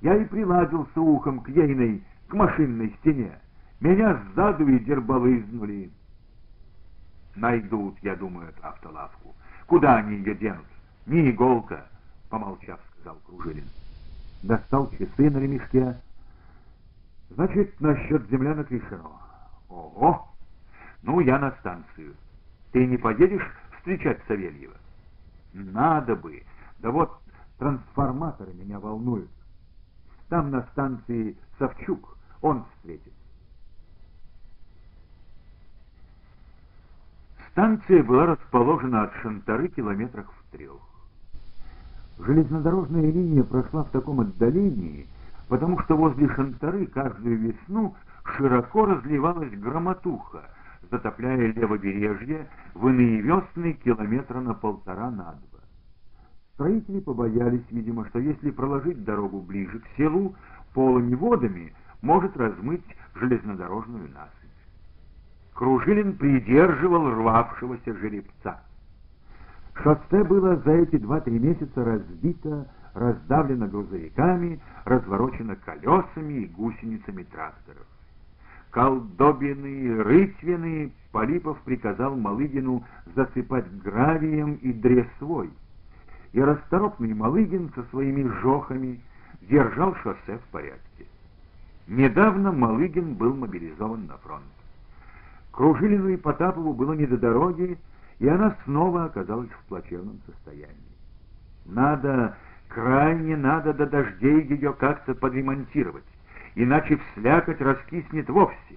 Я и приладился ухом к ейной, к машинной стене. Меня сзаду и дербалызнули. Найдут, я думаю, эту автолавку. Куда они ее денут? Не иголка, помолчав, сказал Кружилин. Достал часы на ремешке. Значит, насчет землянок решено. Ого! Ну, я на станцию. Ты не поедешь встречать Савельева? Надо бы. Да вот трансформаторы меня волнуют. Там на станции Савчук, он встретит. Станция была расположена от Шантары километрах в трех. Железнодорожная линия прошла в таком отдалении, потому что возле Шантары каждую весну широко разливалась громотуха, затопляя левобережье в иные весны километра на полтора на два. Строители побоялись, видимо, что если проложить дорогу ближе к селу, полыми водами может размыть железнодорожную насыпь. Кружилин придерживал рвавшегося жеребца. Шоссе было за эти два-три месяца разбито, раздавлено грузовиками, разворочено колесами и гусеницами тракторов. Колдобины, рытвины Полипов приказал Малыгину засыпать гравием и дресвой, и расторопный Малыгин со своими жохами держал шоссе в порядке. Недавно Малыгин был мобилизован на фронт. Кружилину и Потапову было не до дороги, и она снова оказалась в плачевном состоянии. Надо, крайне надо до дождей ее как-то подремонтировать, иначе вслякоть раскиснет вовсе.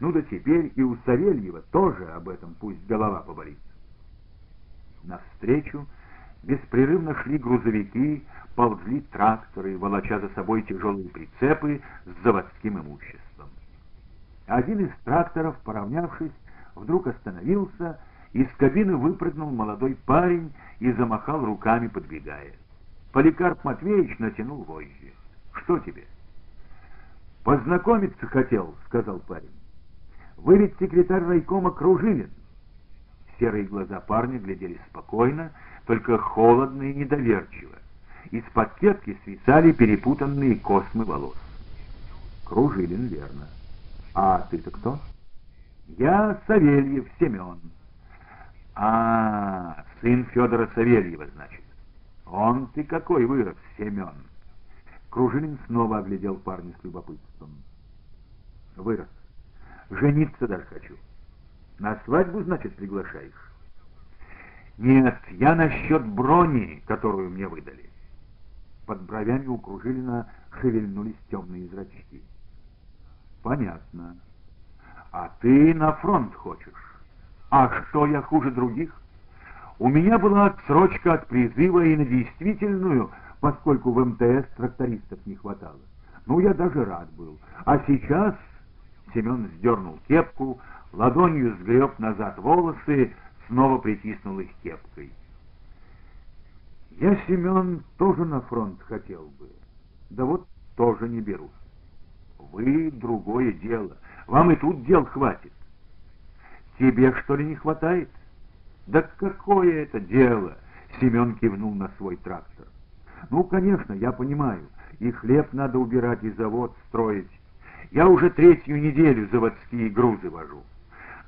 Ну да теперь и у Савельева тоже об этом пусть голова поболит. Навстречу беспрерывно шли грузовики, ползли тракторы, волоча за собой тяжелые прицепы с заводским имуществом. Один из тракторов, поравнявшись, вдруг остановился, из кабины выпрыгнул молодой парень и замахал руками, подбегая. Поликарп Матвеевич натянул вожжи. «Что тебе?» «Познакомиться хотел», — сказал парень. «Вы ведь секретарь райкома Кружилин». Серые глаза парня глядели спокойно, только холодно и недоверчиво. Из-под кепки свисали перепутанные космы волос. Кружилин, верно. А ты-то кто? Я Савельев Семен. А, сын Федора Савельева, значит. Он ты какой вырос, Семен. Кружилин снова оглядел парня с любопытством. Вырос. Жениться даже хочу. На свадьбу, значит, приглашаешь? Нет, я насчет брони, которую мне выдали. Под бровями у Кружилина шевельнулись темные зрачки. Понятно. А ты на фронт хочешь? А что я хуже других? У меня была отсрочка от призыва и на действительную, поскольку в МТС трактористов не хватало. Ну, я даже рад был. А сейчас Семен сдернул кепку, ладонью сгреб назад волосы, снова притиснул их кепкой. Я, Семен, тоже на фронт хотел бы. Да вот тоже не берут. Вы — другое дело. Вам и тут дел хватит. Тебе, что ли, не хватает? Да какое это дело? Семен кивнул на свой трактор. Ну, конечно, я понимаю. И хлеб надо убирать, и завод строить. Я уже третью неделю заводские грузы вожу.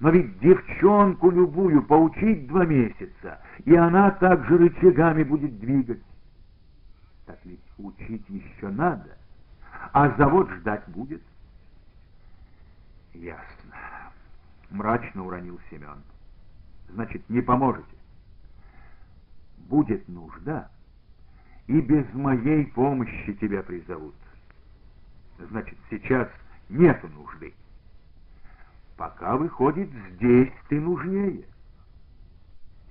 Но ведь девчонку любую поучить два месяца, и она также рычагами будет двигать. Так ведь учить еще надо а завод ждать будет. Ясно. Мрачно уронил Семен. Значит, не поможете. Будет нужда, и без моей помощи тебя призовут. Значит, сейчас нету нужды. Пока, выходит, здесь ты нужнее.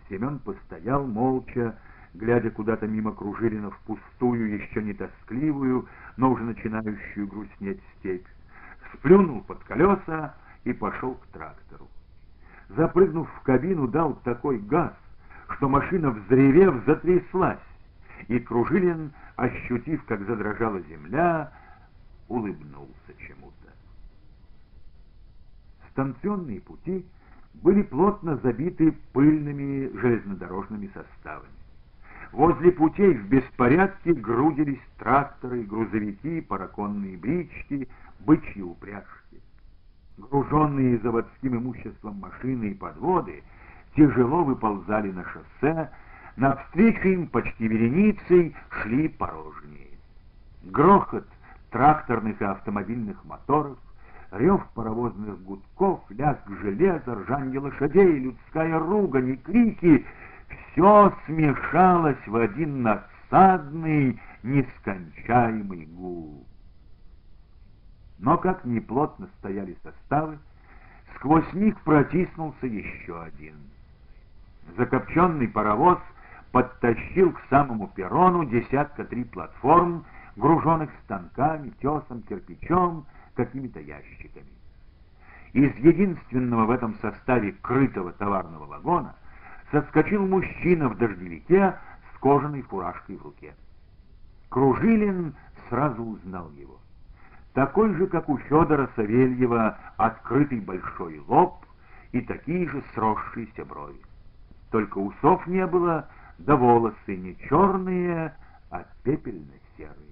Семен постоял молча, глядя куда-то мимо Кружилина в пустую, еще не тоскливую, но уже начинающую грустнеть степь, сплюнул под колеса и пошел к трактору. Запрыгнув в кабину, дал такой газ, что машина, взревев, затряслась, и Кружилин, ощутив, как задрожала земля, улыбнулся чему-то. Станционные пути были плотно забиты пыльными железнодорожными составами. Возле путей в беспорядке грудились тракторы, грузовики, параконные брички, бычьи упряжки. Груженные заводским имуществом машины и подводы тяжело выползали на шоссе, навстречу им почти вереницей шли порожние. Грохот тракторных и автомобильных моторов, рев паровозных гудков, лязг железа, ржанье лошадей, людская ругань и крики — все смешалось в один надсадный, нескончаемый гул. Но как неплотно стояли составы, сквозь них протиснулся еще один. Закопченный паровоз подтащил к самому перрону десятка три платформ, груженных станками, тесом, кирпичом, какими-то ящиками. Из единственного в этом составе крытого товарного вагона соскочил мужчина в дождевике с кожаной фуражкой в руке. Кружилин сразу узнал его. Такой же, как у Федора Савельева, открытый большой лоб и такие же сросшиеся брови. Только усов не было, да волосы не черные, а пепельно-серые.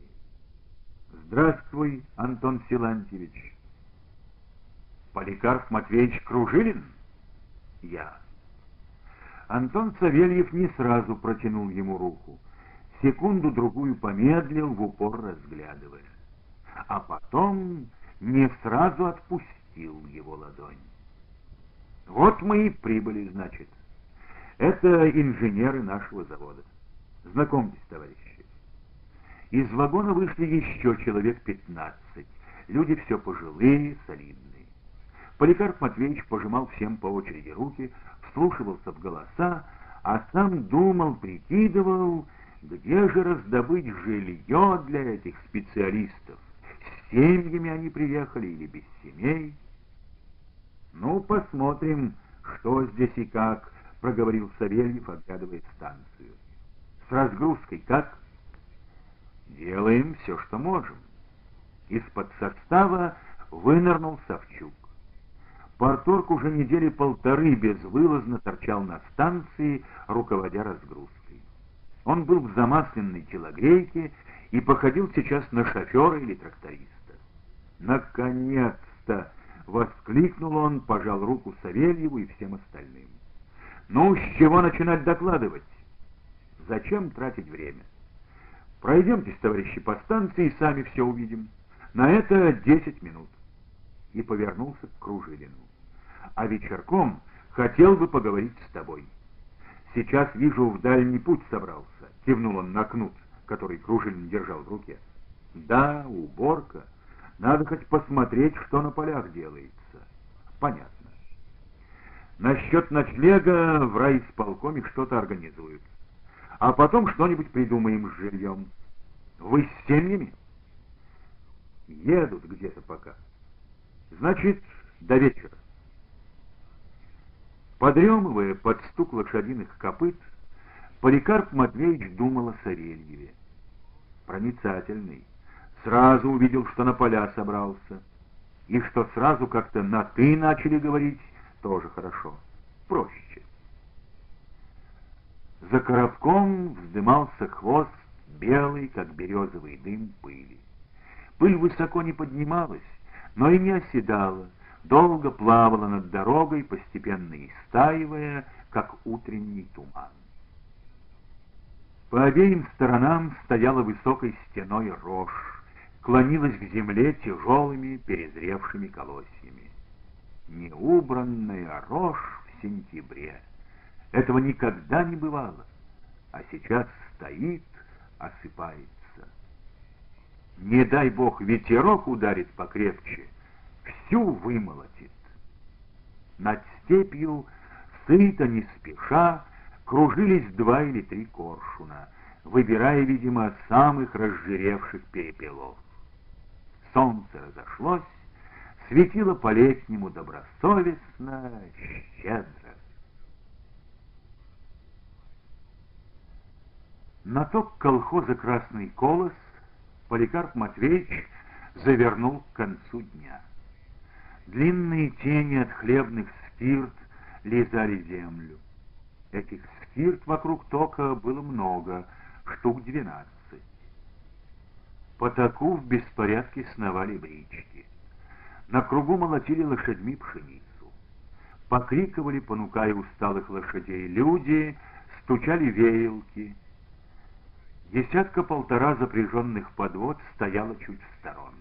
«Здравствуй, Антон Силантьевич!» «Поликарп Матвеевич Кружилин?» «Я». Антон Савельев не сразу протянул ему руку. Секунду-другую помедлил, в упор разглядывая. А потом не сразу отпустил его ладонь. Вот мы и прибыли, значит. Это инженеры нашего завода. Знакомьтесь, товарищи. Из вагона вышли еще человек пятнадцать. Люди все пожилые, солидные. Поликарп Матвеевич пожимал всем по очереди руки, вслушивался в голоса, а сам думал, прикидывал, где же раздобыть жилье для этих специалистов. С семьями они приехали или без семей? Ну, посмотрим, что здесь и как, проговорил Савельев, оглядывая станцию. С разгрузкой как? Делаем все, что можем. Из-под состава вынырнул Савчук. Порторг уже недели полторы безвылазно торчал на станции, руководя разгрузкой. Он был в замасленной телогрейке и походил сейчас на шофера или тракториста. «Наконец-то!» — воскликнул он, пожал руку Савельеву и всем остальным. «Ну, с чего начинать докладывать? Зачем тратить время? Пройдемтесь, товарищи, по станции и сами все увидим. На это десять минут». И повернулся к Кружилину а вечерком хотел бы поговорить с тобой. Сейчас вижу, в дальний путь собрался, кивнул он на кнут, который Кружин держал в руке. Да, уборка. Надо хоть посмотреть, что на полях делается. Понятно. Насчет ночлега в райисполкоме что-то организуют. А потом что-нибудь придумаем с жильем. Вы с семьями? Едут где-то пока. Значит, до вечера. Подремывая под стук лошадиных копыт, Поликарп Матвеевич думал о Савельеве. Проницательный. Сразу увидел, что на поля собрался. И что сразу как-то на «ты» начали говорить, тоже хорошо. Проще. За коробком вздымался хвост, белый, как березовый дым пыли. Пыль высоко не поднималась, но и не оседала, долго плавала над дорогой, постепенно истаивая, как утренний туман. По обеим сторонам стояла высокой стеной рожь, клонилась к земле тяжелыми перезревшими колосьями. Неубранная рожь в сентябре. Этого никогда не бывало, а сейчас стоит, осыпается. Не дай бог ветерок ударит покрепче — всю вымолотит. Над степью, сыто не спеша, кружились два или три коршуна, выбирая, видимо, самых разжиревших перепелов. Солнце разошлось, светило по-летнему добросовестно, щедро. На ток колхоза «Красный колос» Поликарп Матвеевич завернул к концу дня. Длинные тени от хлебных спирт лизали землю. Этих трактирт вокруг тока было много, штук двенадцать. По таку в беспорядке сновали брички. На кругу молотили лошадьми пшеницу. Покрикивали, понукая усталых лошадей, люди, стучали веялки. Десятка-полтора запряженных подвод стояла чуть в сторонке.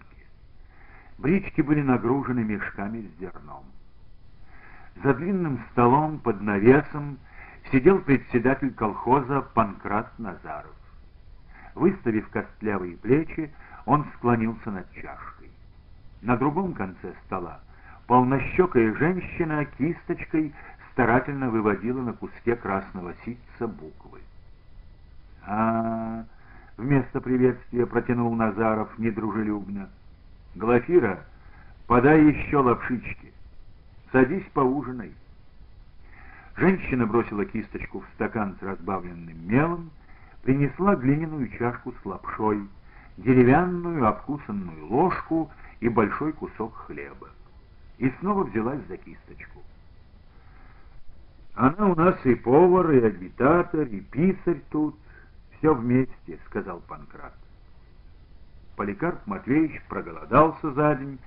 Брички были нагружены мешками с зерном. За длинным столом под навесом сидел председатель колхоза Панкрат Назаров. Выставив костлявые плечи, он склонился над чашкой. На другом конце стола полнощекая женщина кисточкой старательно выводила на куске красного ситца буквы. А, вместо приветствия протянул Назаров недружелюбно. «Глафира, подай еще лапшички. Садись поужинай». Женщина бросила кисточку в стакан с разбавленным мелом, принесла глиняную чашку с лапшой, деревянную обкусанную ложку и большой кусок хлеба. И снова взялась за кисточку. «Она у нас и повар, и агитатор, и писарь тут, все вместе», — сказал Панкрат. Поликарп Матвеевич проголодался за день,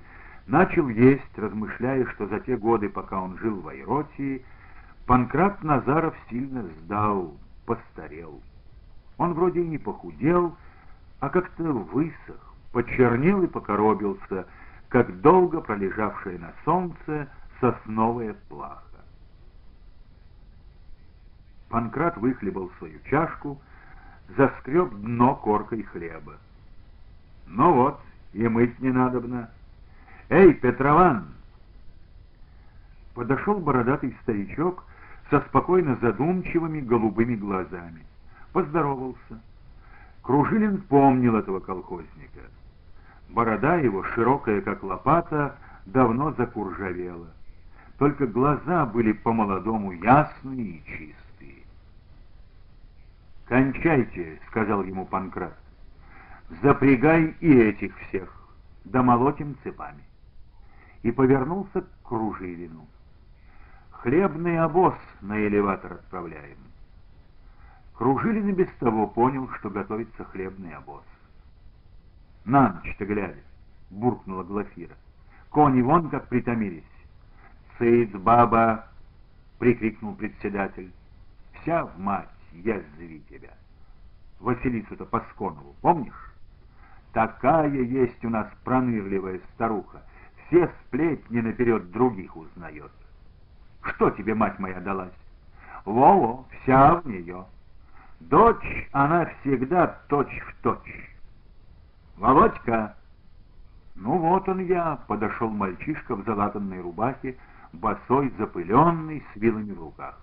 начал есть, размышляя, что за те годы, пока он жил в Айротии, Панкрат Назаров сильно сдал, постарел. Он вроде и не похудел, а как-то высох, почернел и покоробился, как долго пролежавшая на солнце сосновая плаха. Панкрат выхлебал свою чашку, заскреб дно коркой хлеба. Ну вот, и мыть не надобно. Эй, Петрован! Подошел бородатый старичок со спокойно задумчивыми голубыми глазами. Поздоровался. Кружилин помнил этого колхозника. Борода его, широкая как лопата, давно закуржавела. Только глаза были по-молодому ясные и чистые. «Кончайте», — сказал ему Панкрат. Запрягай и этих всех, да молотим цепами. И повернулся к Кружилину. Хлебный обоз на элеватор отправляем. Кружилин и без того понял, что готовится хлебный обоз. На ночь-то глядя, буркнула Глафира. Кони вон как притомились. Цыц, баба, прикрикнул председатель. Вся в мать, язви тебя. Василису-то Пасконову, помнишь? Такая есть у нас пронырливая старуха. Все сплетни наперед других узнает. Что тебе, мать моя, далась? Во-во, вся в нее. Дочь, она всегда точь в точь. Володька! Ну вот он я, подошел мальчишка в залатанной рубахе, босой, запыленный, с вилами в руках.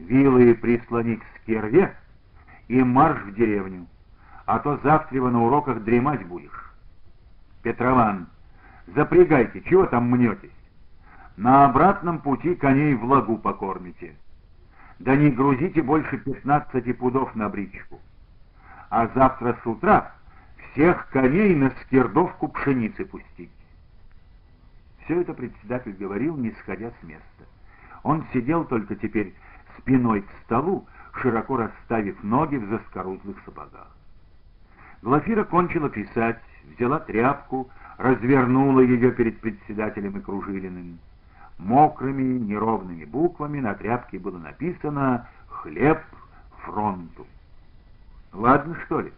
Вилы прислони к скерве и марш в деревню а то завтра на уроках дремать будешь. Петрован, запрягайте, чего там мнетесь? На обратном пути коней в лагу покормите. Да не грузите больше пятнадцати пудов на бричку. А завтра с утра всех коней на скирдовку пшеницы пустить. Все это председатель говорил, не сходя с места. Он сидел только теперь спиной к столу, широко расставив ноги в заскорузлых сапогах. Глафира кончила писать, взяла тряпку, развернула ее перед председателем и Кружилиным. Мокрыми, неровными буквами на тряпке было написано «Хлеб фронту». Ладно, что ли?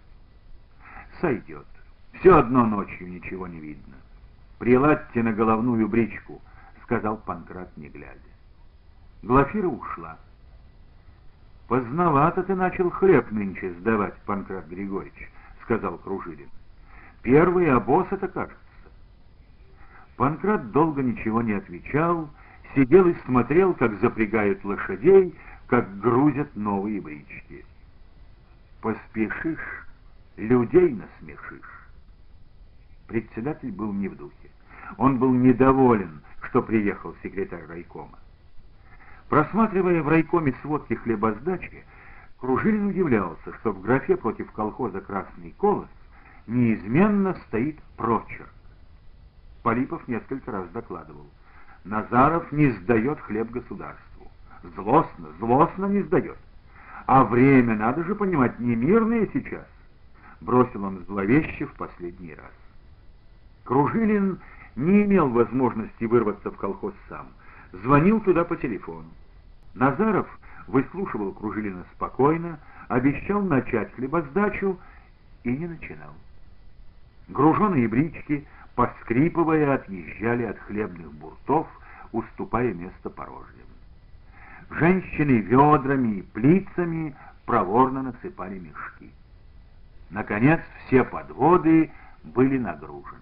Сойдет. Все одно ночью ничего не видно. «Приладьте на головную бричку», — сказал Панкрат, не глядя. Глафира ушла. «Поздновато ты начал хлеб нынче сдавать, Панкрат Григорьевич», — сказал Кружилин. «Первый обоз это кажется». Панкрат долго ничего не отвечал, сидел и смотрел, как запрягают лошадей, как грузят новые брички. «Поспешишь, людей насмешишь». Председатель был не в духе. Он был недоволен, что приехал секретарь райкома. Просматривая в райкоме сводки хлебосдачи, Кружилин удивлялся, что в графе против колхоза «Красный колос» неизменно стоит прочерк. Полипов несколько раз докладывал. Назаров не сдает хлеб государству. Злостно, злостно не сдает. А время, надо же понимать, не мирное сейчас, бросил он зловеще в последний раз. Кружилин не имел возможности вырваться в колхоз сам. Звонил туда по телефону. Назаров выслушивал Кружилина спокойно, обещал начать хлебосдачу и не начинал. Груженые брички, поскрипывая, отъезжали от хлебных буртов, уступая место порожним. Женщины ведрами и плицами проворно насыпали мешки. Наконец все подводы были нагружены.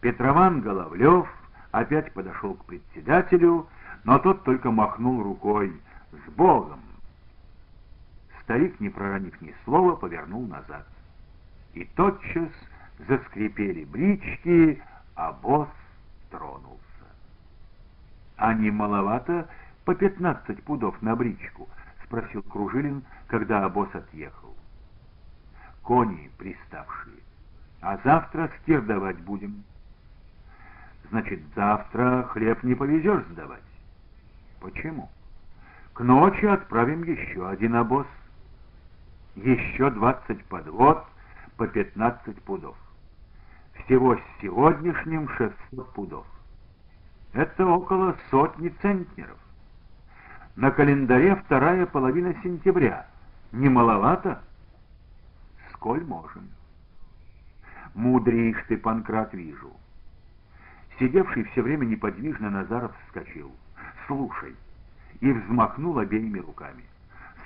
Петрован Головлев опять подошел к председателю, но тот только махнул рукой «С Богом!». Старик, не проронив ни слова, повернул назад. И тотчас заскрипели брички, а босс тронулся. «А не маловато по пятнадцать пудов на бричку?» — спросил Кружилин, когда обоз отъехал. «Кони приставшие. А завтра стир давать будем». «Значит, завтра хлеб не повезешь сдавать?» «Почему?» «К ночи отправим еще один обоз. Еще двадцать подвод по пятнадцать пудов. Всего с сегодняшним шестьсот пудов. Это около сотни центнеров. На календаре вторая половина сентября. Не маловато? Сколь можем. Мудришь ты, Панкрат, вижу. Сидевший все время неподвижно Назаров вскочил. «Слушай!» И взмахнул обеими руками.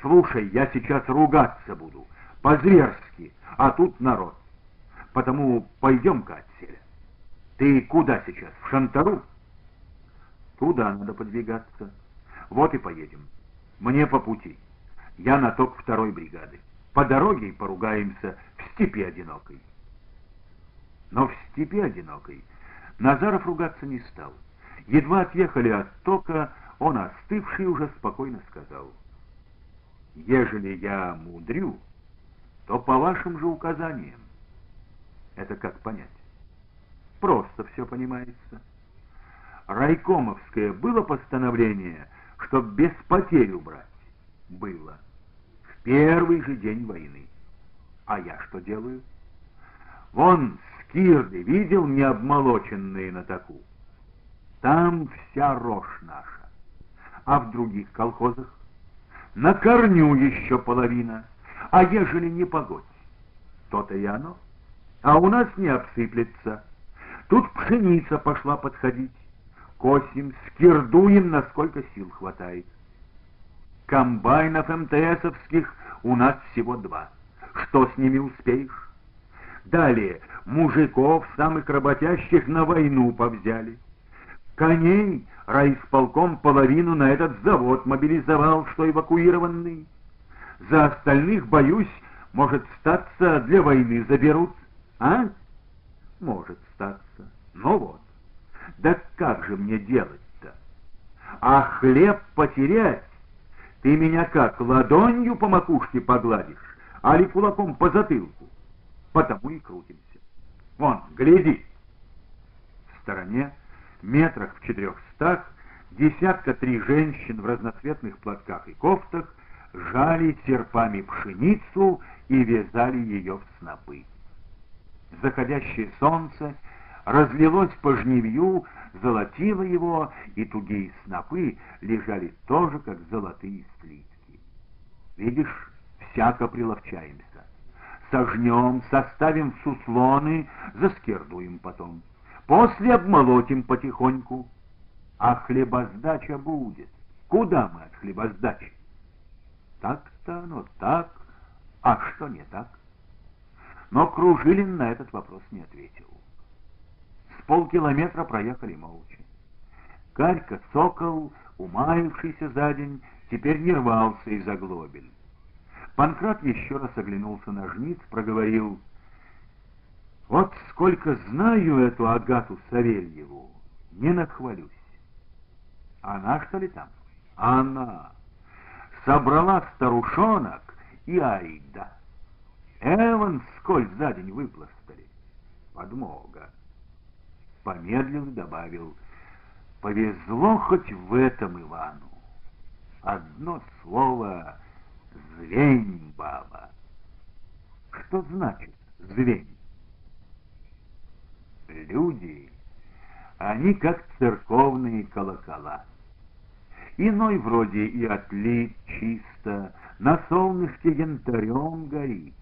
«Слушай, я сейчас ругаться буду, по-зверски, а тут народ. Потому пойдем-ка отселя. Ты куда сейчас, в Шантару?» Туда надо подвигаться. Вот и поедем. Мне по пути. Я на ток второй бригады. По дороге и поругаемся в степи одинокой. Но в степи одинокой Назаров ругаться не стал. Едва отъехали от тока, он, остывший, уже спокойно сказал. «Ежели я мудрю, то по вашим же указаниям». Это как понять? Просто все понимается райкомовское было постановление, чтоб без потерь убрать? Было. В первый же день войны. А я что делаю? Вон скирды видел необмолоченные на таку? Там вся рожь наша. А в других колхозах? На корню еще половина. А ежели не погодь, то-то и оно. А у нас не обсыплется. Тут пшеница пошла подходить косим, скирдуем, насколько сил хватает. Комбайнов МТСовских у нас всего два. Что с ними успеешь? Далее, мужиков, самых работящих, на войну повзяли. Коней райисполком половину на этот завод мобилизовал, что эвакуированный. За остальных, боюсь, может статься, для войны заберут. А? Может статься. Ну вот. Да как же мне делать-то? А хлеб потерять? Ты меня как, ладонью по макушке погладишь, али кулаком по затылку? Потому и крутимся. Вон, гляди. В стороне, метрах в четырехстах, десятка три женщин в разноцветных платках и кофтах жали серпами пшеницу и вязали ее в снопы. Заходящее солнце разлилось по жневью, золотило его, и тугие снопы лежали тоже, как золотые слитки. Видишь, всяко приловчаемся. Сожнем, составим суслоны, заскердуем потом. После обмолотим потихоньку. А хлебосдача будет. Куда мы от хлебосдачи? Так-то оно так, а что не так? Но Кружилин на этот вопрос не ответил полкилометра проехали молча. Карька Сокол, умаившийся за день, теперь не рвался из оглобель. Панкрат еще раз оглянулся на жниц, проговорил, «Вот сколько знаю эту Агату Савельеву, не нахвалюсь. Она, что ли, там? Она. Собрала старушонок и айда. Эван сколь за день выпластали. Подмога помедлил и добавил, «Повезло хоть в этом Ивану. Одно слово звень, баба. Что значит звень? Люди, они как церковные колокола. Иной вроде и отлит чисто, на солнышке янтарем горит,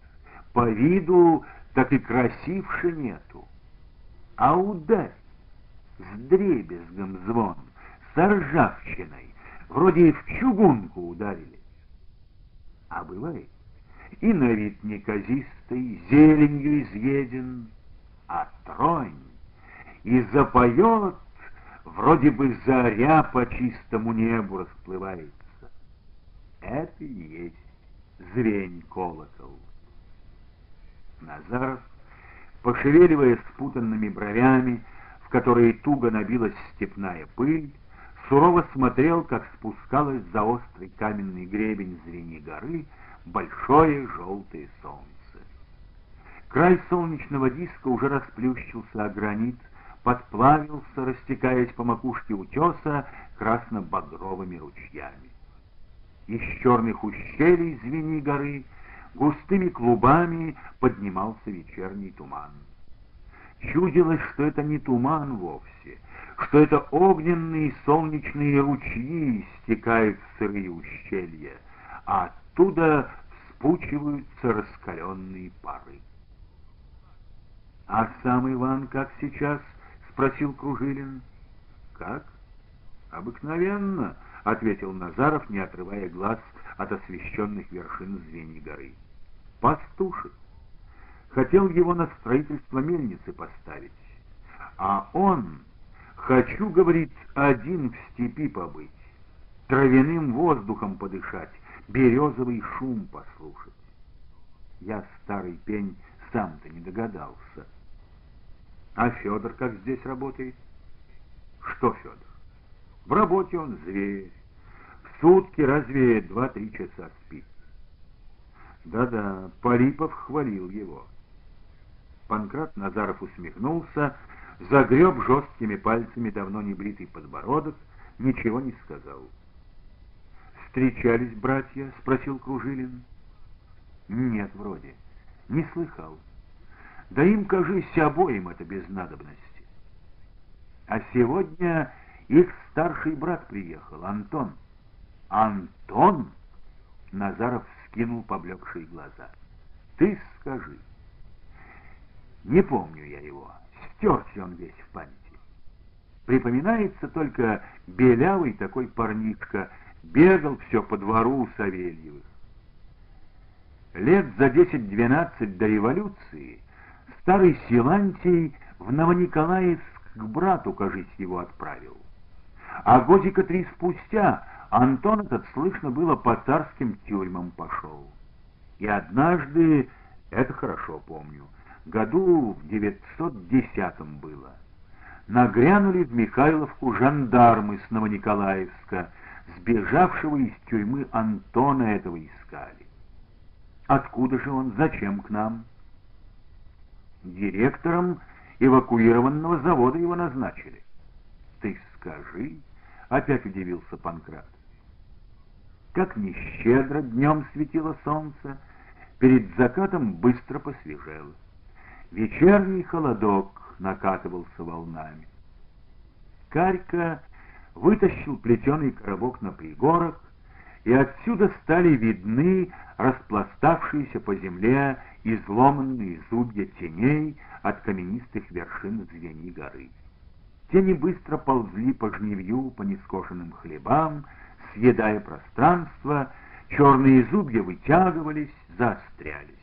по виду так и красивше нету. А ударь с дребезгом звон, с ржавчиной, вроде и в чугунку ударили. А бывает, и на вид неказистый, зеленью изъеден, а тронь, и запоет, вроде бы заря по чистому небу расплывается. Это и есть звень колокол. Назаров, пошевеливая спутанными бровями, в которые туго набилась степная пыль, сурово смотрел, как спускалось за острый каменный гребень звени горы большое желтое солнце. Край солнечного диска уже расплющился о гранит, подплавился, растекаясь по макушке утеса красно-багровыми ручьями. Из черных ущелий звени горы густыми клубами поднимался вечерний туман. Чудилось, что это не туман вовсе, что это огненные солнечные ручьи стекают в сырые ущелья, а оттуда вспучиваются раскаленные пары. «А сам Иван как сейчас?» — спросил Кружилин. «Как?» «Обыкновенно», — ответил Назаров, не отрывая глаз от освещенных вершин звеньей горы. «Пастушек. Хотел его на строительство мельницы поставить. А он, хочу, говорит, один в степи побыть, травяным воздухом подышать, березовый шум послушать. Я, старый пень, сам-то не догадался. А Федор как здесь работает? Что Федор? В работе он зверь. В сутки разве два-три часа спит. Да-да, Полипов хвалил его. Панкрат Назаров усмехнулся, загреб жесткими пальцами давно не бритый подбородок, ничего не сказал. «Встречались братья?» — спросил Кружилин. «Нет, вроде. Не слыхал. Да им, кажись, обоим это без надобности. А сегодня их старший брат приехал, Антон. Антон? Назаров скинул поблекшие глаза. Ты скажи. Не помню я его. Стерся он весь в памяти. Припоминается только белявый такой парнишка, бегал все по двору у Савельевых. Лет за 10-12 до революции старый Силантий в Новониколаевск к брату, кажись, его отправил. А годика три спустя Антон этот, слышно было, по царским тюрьмам пошел. И однажды, это хорошо помню, году в 910 было, нагрянули в Михайловку жандармы с Новониколаевска, сбежавшего из тюрьмы Антона этого искали. Откуда же он, зачем к нам? Директором эвакуированного завода его назначили. Ты скажи, опять удивился Панкрат. Как нещедро днем светило солнце, перед закатом быстро посвежело. Вечерний холодок накатывался волнами. Карька вытащил плетеный коробок на пригорок, и отсюда стали видны распластавшиеся по земле изломанные зубья теней от каменистых вершин звени горы. Тени быстро ползли по жневью, по нескошенным хлебам, съедая пространство, черные зубья вытягивались, заострялись.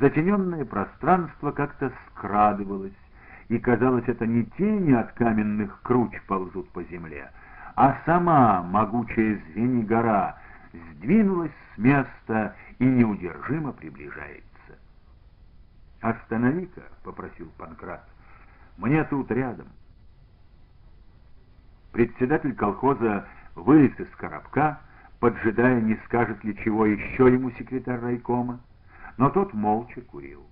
Затененное пространство как-то скрадывалось, и, казалось, это не тени от каменных круч ползут по земле, а сама могучая звени гора сдвинулась с места и неудержимо приближается. «Останови-ка», — попросил Панкрат, — «мне тут рядом». Председатель колхоза вылез из коробка, поджидая, не скажет ли чего еще ему секретарь райкома, но тот молча курил.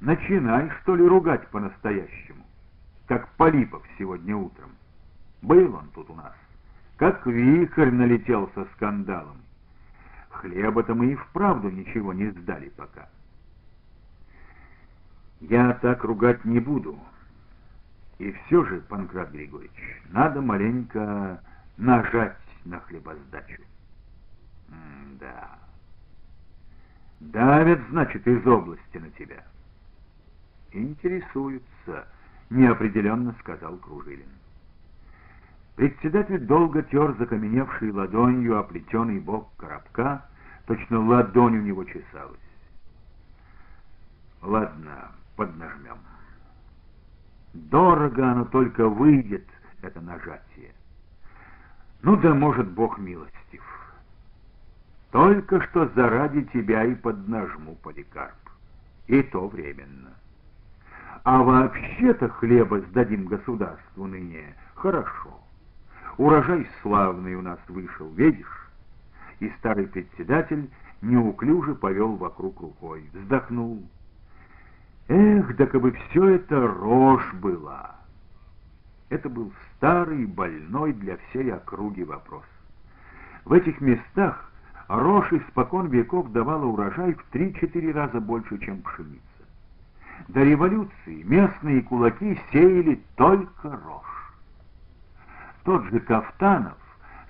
«Начинай, что ли, ругать по-настоящему, как Полипов сегодня утром. Был он тут у нас, как вихрь налетел со скандалом. Хлеба-то мы и вправду ничего не сдали пока. Я так ругать не буду. И все же, Панкрат Григорьевич, надо маленько нажать на хлебосдачу. М да. Давят, значит, из области на тебя. Интересуются, неопределенно сказал Кружилин. Председатель долго тер закаменевшей ладонью оплетенный бок коробка, точно ладонь у него чесалась. Ладно, поднажмем. Дорого оно только выйдет, это нажатие. Ну да, может, Бог милостив. Только что заради тебя и поднажму, Поликарп. И то временно. А вообще-то хлеба сдадим государству ныне хорошо. Урожай славный у нас вышел, видишь? И старый председатель неуклюже повел вокруг рукой, вздохнул. Эх, да как бы все это рожь была. Это был старый, больной для всей округи вопрос. В этих местах рожь испокон веков давала урожай в 3-4 раза больше, чем пшеница. До революции местные кулаки сеяли только рожь. Тот же Кафтанов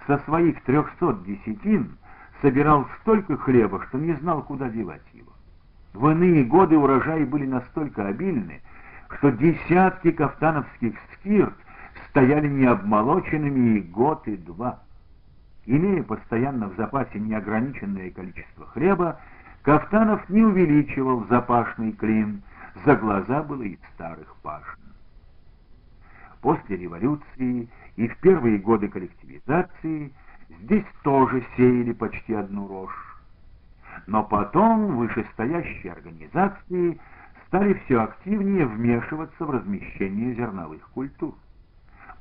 со своих трехсот десятин собирал столько хлеба, что не знал, куда девать его. В иные годы урожаи были настолько обильны, что десятки кафтановских скирт стояли необмолоченными и год, и два. Имея постоянно в запасе неограниченное количество хлеба, Кафтанов не увеличивал запашный клин, за глаза было из старых пашин. После революции и в первые годы коллективизации здесь тоже сеяли почти одну рожь. Но потом вышестоящие организации стали все активнее вмешиваться в размещение зерновых культур.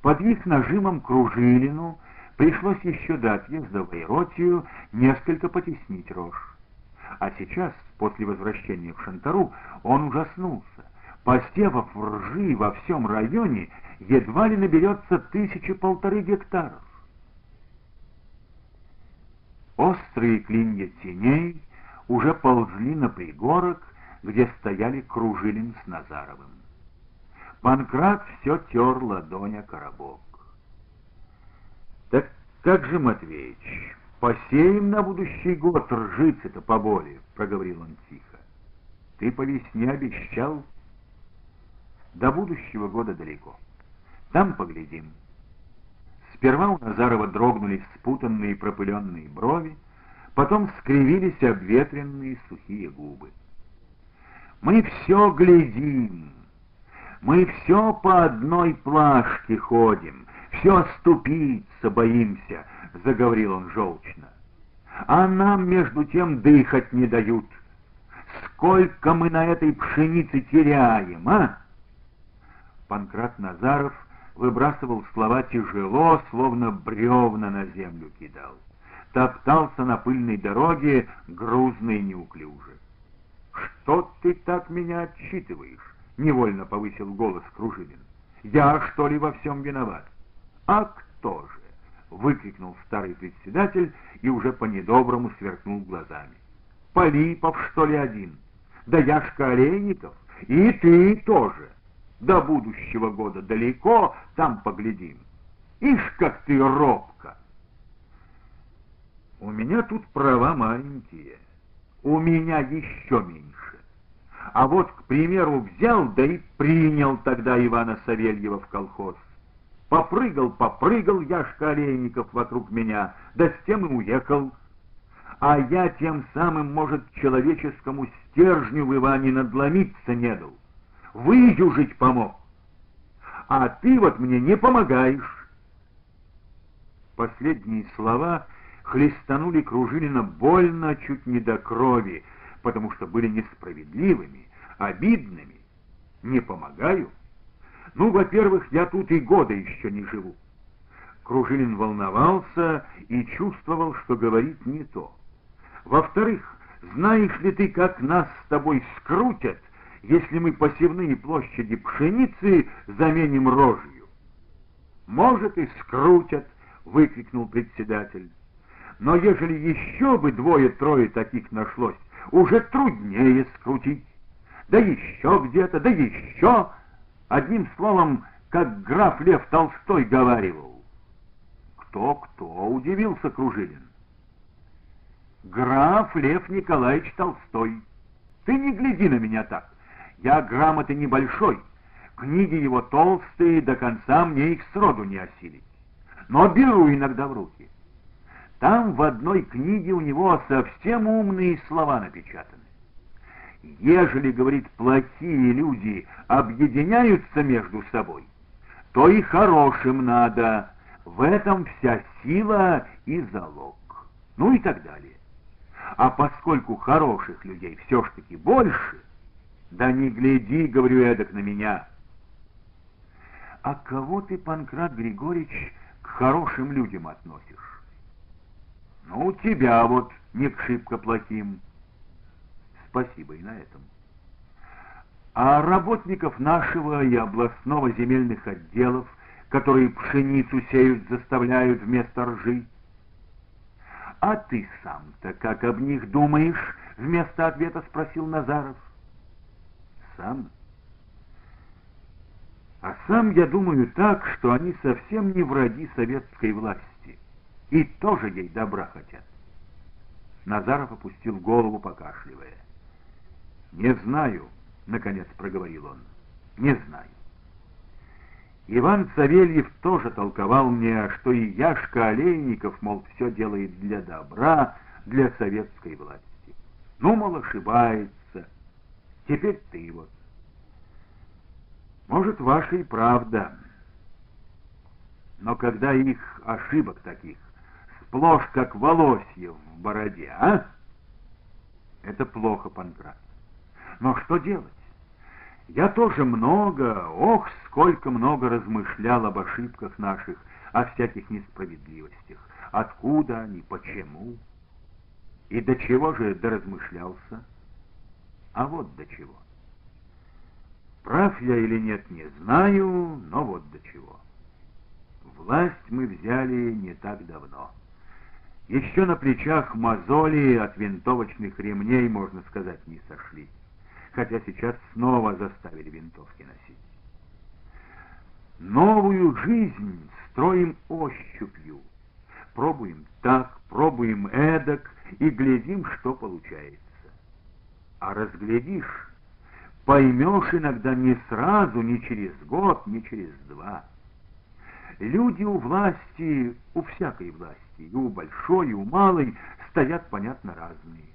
Под их нажимом Кружилину пришлось еще до отъезда в Айротию несколько потеснить рожь. А сейчас, после возвращения в Шантару, он ужаснулся. Посевов ржи во всем районе едва ли наберется тысячи-полторы гектаров. Острые клинья теней уже ползли на пригорок, где стояли Кружилин с Назаровым. Панкрат все тер ладонь о коробок. «Так как же, Матвеич, посеем на будущий год ржицы-то поболее», — проговорил он тихо. «Ты по весне обещал?» «До будущего года далеко. Там поглядим». Сперва у Назарова дрогнули спутанные пропыленные брови, потом скривились обветренные сухие губы. «Мы все глядим, мы все по одной плашке ходим, все оступиться боимся», — заговорил он желчно. «А нам, между тем, дыхать не дают. Сколько мы на этой пшенице теряем, а?» Панкрат Назаров выбрасывал слова тяжело, словно бревна на землю кидал. Топтался на пыльной дороге, грузно и неуклюже. «Что ты так меня отчитываешь?» — невольно повысил голос Кружинин. «Я, что ли, во всем виноват?» «А кто же?» — выкрикнул старый председатель и уже по-недоброму сверкнул глазами. «Полипов, что ли, один? Да Яшка Олейников, и ты тоже. До будущего года далеко, там поглядим. Ишь, как ты робко!» «У меня тут права маленькие, у меня еще меньше. А вот, к примеру, взял, да и принял тогда Ивана Савельева в колхоз. Попрыгал, попрыгал Яшка Олейников вокруг меня, да с тем и уехал. А я тем самым, может, человеческому стержню в Иване надломиться не дал. Выюжить помог. А ты вот мне не помогаешь. Последние слова хлестанули Кружилина больно, чуть не до крови, потому что были несправедливыми, обидными. Не помогаю? Ну, во-первых, я тут и года еще не живу. Кружилин волновался и чувствовал, что говорит не то. Во-вторых, знаешь ли ты, как нас с тобой скрутят, если мы посевные площади пшеницы заменим рожью? Может, и скрутят, выкрикнул председатель. Но ежели еще бы двое-трое таких нашлось, уже труднее скрутить. Да еще где-то, да еще. Одним словом, как граф Лев Толстой говаривал. Кто-кто, удивился Кружилин. Граф Лев Николаевич Толстой. Ты не гляди на меня так. Я грамоты небольшой. Книги его толстые, до конца мне их сроду не осилить. Но беру иногда в руки. Там в одной книге у него совсем умные слова напечатаны. Ежели, говорит, плохие люди объединяются между собой, то и хорошим надо. В этом вся сила и залог. Ну и так далее. А поскольку хороших людей все ж таки больше, да не гляди, говорю эдак на меня. А кого ты, Панкрат Григорьевич, к хорошим людям относишь? Ну, тебя вот не к шибко плохим. Спасибо и на этом. А работников нашего и областного земельных отделов, которые пшеницу сеют, заставляют вместо ржи, «А ты сам-то как об них думаешь?» — вместо ответа спросил Назаров. «Сам?» «А сам я думаю так, что они совсем не враги советской власти и тоже ей добра хотят». Назаров опустил голову, покашливая. «Не знаю», — наконец проговорил он, — «не знаю». Иван Савельев тоже толковал мне, что и Яшка Олейников, мол, все делает для добра, для советской власти. Ну, мол, ошибается. Теперь ты вот. Может, ваша и правда. Но когда их ошибок таких сплошь как волосье в бороде, а? Это плохо, Панкрат. Но что делать? Я тоже много, ох, сколько много размышлял об ошибках наших, о всяких несправедливостях. Откуда они, почему? И до чего же доразмышлялся? А вот до чего. Прав я или нет, не знаю, но вот до чего. Власть мы взяли не так давно. Еще на плечах мозоли от винтовочных ремней, можно сказать, не сошли хотя сейчас снова заставили винтовки носить. Новую жизнь строим ощупью. Пробуем так, пробуем эдак и глядим, что получается. А разглядишь, поймешь иногда не сразу, не через год, не через два. Люди у власти, у всякой власти, и у большой, и у малой, стоят, понятно, разные.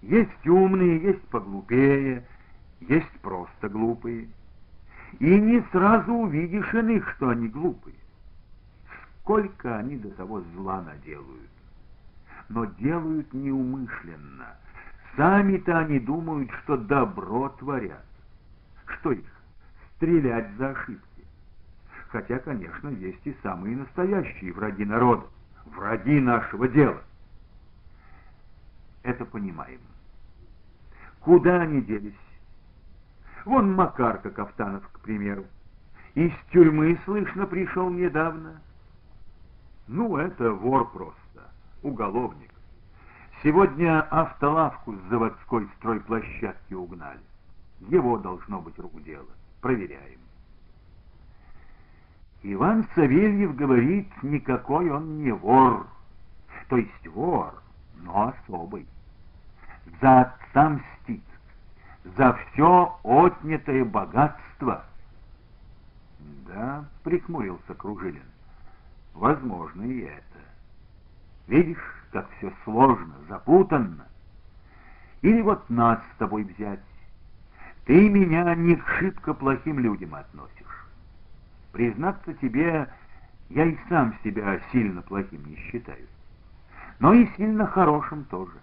Есть умные, есть поглупее, есть просто глупые. И не сразу увидишь иных, что они глупые. Сколько они до того зла наделают. Но делают неумышленно. Сами-то они думают, что добро творят. Что их? Стрелять за ошибки. Хотя, конечно, есть и самые настоящие враги народа, враги нашего дела. Это понимаем. Куда они делись? Вон Макарка Кафтанов, к примеру. Из тюрьмы, слышно, пришел недавно. Ну, это вор просто, уголовник. Сегодня автолавку с заводской стройплощадки угнали. Его должно быть рук дело. Проверяем. Иван Савельев говорит, никакой он не вор. То есть вор, но особый. За отца мстит за все отнятое богатство. Да, прихмурился Кружилин. Возможно и это. Видишь, как все сложно, запутанно. Или вот нас с тобой взять. Ты меня не к шибко плохим людям относишь. Признаться тебе, я и сам себя сильно плохим не считаю. Но и сильно хорошим тоже.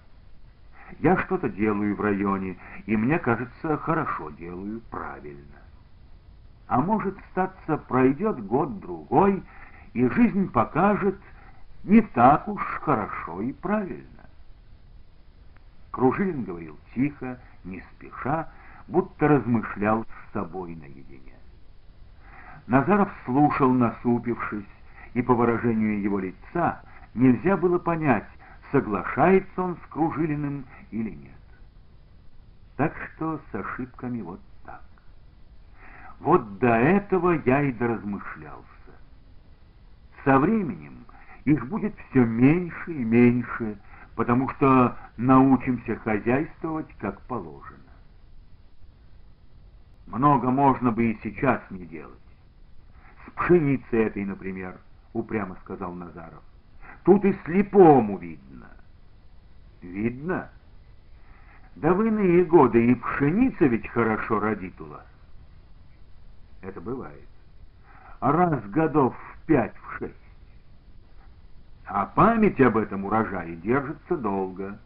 Я что-то делаю в районе, и мне кажется, хорошо делаю, правильно. А может, статься, пройдет год-другой, и жизнь покажет не так уж хорошо и правильно. Кружилин говорил тихо, не спеша, будто размышлял с собой наедине. Назаров слушал, насупившись, и по выражению его лица нельзя было понять, соглашается он с Кружилиным или нет. Так что с ошибками вот так. Вот до этого я и доразмышлялся. Со временем их будет все меньше и меньше, потому что научимся хозяйствовать как положено. Много можно бы и сейчас не делать. С пшеницей этой, например, упрямо сказал Назаров. Тут и слепому видно. Видно? Да в иные годы и пшеница ведь хорошо родит у вас. Это бывает. Раз годов в пять, в шесть. А память об этом урожае держится долго.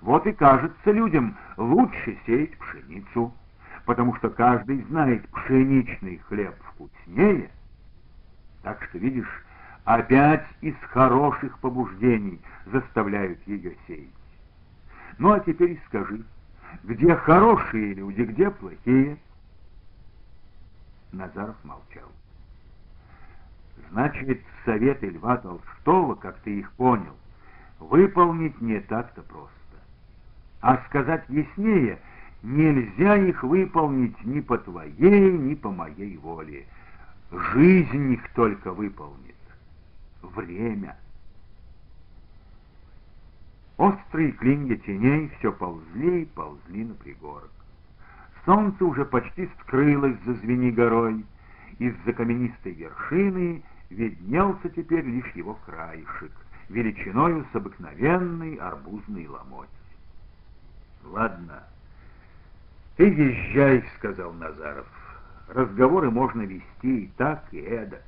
Вот и кажется людям лучше сеять пшеницу, потому что каждый знает, пшеничный хлеб вкуснее. Так что, видишь, опять из хороших побуждений заставляют ее сеять. Ну а теперь скажи, где хорошие люди, где плохие? Назаров молчал. Значит, советы Льва Толстого, как ты их понял, выполнить не так-то просто. А сказать яснее, нельзя их выполнить ни по твоей, ни по моей воле. Жизнь их только выполнит. Время. Острые клинья теней все ползли и ползли на пригорок. Солнце уже почти скрылось за звени горой. Из-за каменистой вершины виднелся теперь лишь его краешек, величиною с обыкновенный арбузный ломоть. «Ладно, ты езжай», — сказал Назаров. «Разговоры можно вести и так, и эдак.